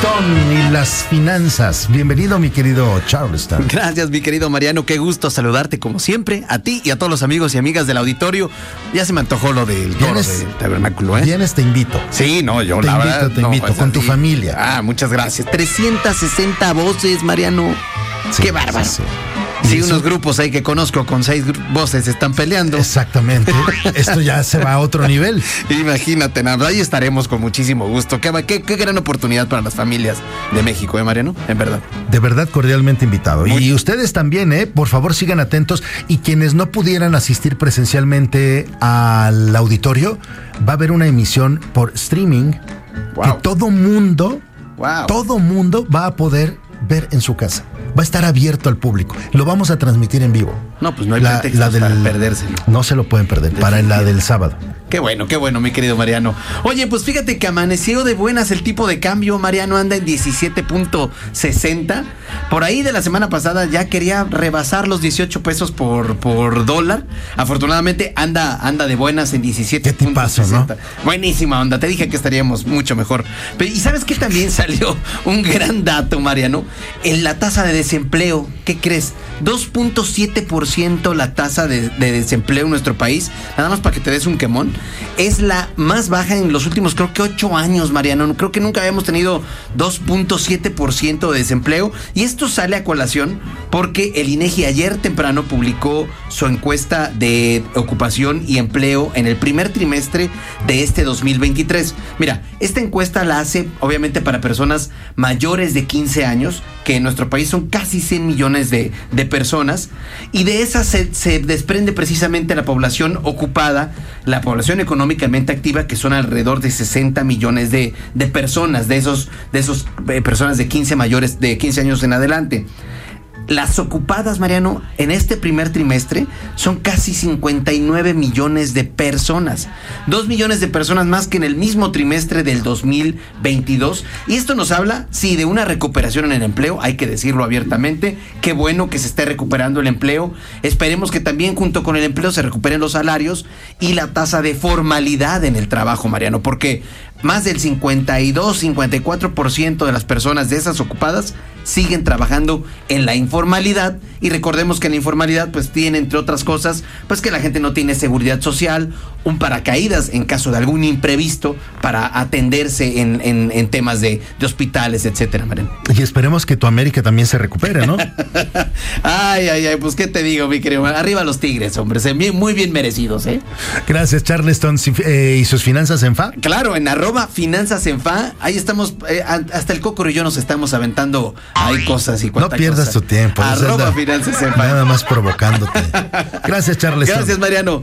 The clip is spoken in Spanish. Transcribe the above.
Charleston y las finanzas. Bienvenido, mi querido Charleston. Gracias, mi querido Mariano. Qué gusto saludarte como siempre, a ti y a todos los amigos y amigas del auditorio. Ya se me antojó lo del toro del tabernáculo, ¿eh? Vienes, te invito. Sí, no, yo Te la invito, verdad, te no, invito, pues, con tu familia. Ah, muchas gracias. 360 voces, Mariano. Sí, Qué bárbaro. sí, Sí, sí. Unos grupos ahí que conozco con seis voces están peleando. Exactamente. Esto ya se va a otro nivel. Imagínate, nada, ahí estaremos con muchísimo gusto. Qué, qué- qué gran oportunidad para las familias de México, ¿eh, Mariano? En verdad. De verdad, cordialmente invitado. Muy- Y ustedes también, ¿eh? Por favor, sigan atentos. Y quienes no pudieran asistir presencialmente al auditorio, va a haber una emisión por streaming Wow. que todo mundo, Wow. todo mundo va a poder ver en su casa. Va a estar abierto al público. Lo vamos a transmitir en vivo. No, pues no hay pretextos para perdérselo. No se lo pueden perder. Para la del sábado. Qué bueno, qué bueno, mi querido Mariano. Oye, pues fíjate que amaneció de buenas el tipo de cambio. Mariano anda en 17.60. Por ahí de la semana pasada ya quería rebasar los 18 pesos por, por dólar. Afortunadamente anda, anda de buenas en 17.60. Qué tipazo, ¿no? Buenísima onda. Te dije que estaríamos mucho mejor. Pero, y sabes que también salió un gran dato, Mariano. En la tasa de desempleo. ¿Qué crees? 2.7% la tasa de, de desempleo en nuestro país. Nada más para que te des un quemón. Es la más baja en los últimos, creo que 8 años, Mariano. Creo que nunca habíamos tenido 2.7% de desempleo. Y esto sale a colación porque el INEGI ayer temprano publicó su encuesta de ocupación y empleo en el primer trimestre de este 2023. Mira, esta encuesta la hace obviamente para personas mayores de 15 años, que en nuestro país son casi 100 millones de, de personas, y de esas se, se desprende precisamente la población ocupada, la población económicamente activa, que son alrededor de 60 millones de, de personas, de esos, de esos eh, personas de 15 mayores, de 15 años en adelante. Las ocupadas, Mariano, en este primer trimestre son casi 59 millones de personas. Dos millones de personas más que en el mismo trimestre del 2022. Y esto nos habla, sí, de una recuperación en el empleo, hay que decirlo abiertamente. Qué bueno que se esté recuperando el empleo. Esperemos que también junto con el empleo se recuperen los salarios y la tasa de formalidad en el trabajo, Mariano, porque más del 52, 54% de las personas de esas ocupadas siguen trabajando en la informalidad y recordemos que en la informalidad pues tiene entre otras cosas pues que la gente no tiene seguridad social, un paracaídas en caso de algún imprevisto para atenderse en, en- en temas de, de hospitales, etcétera, Mariano. Y esperemos que tu América también se recupere, ¿no? Ay, ay, ay, pues qué te digo, mi querido. Arriba los tigres, hombre, muy bien merecidos, ¿eh? Gracias, Charleston. Eh, ¿Y sus finanzas en fa? Claro, en arroba finanzas en fa, ahí estamos, eh, hasta el Cocoro y yo nos estamos aventando ahí cosas y No pierdas cosa. tu tiempo. Arroba Anda- finanzas en fa. Nada más provocándote. Gracias, Charleston. Gracias, Mariano.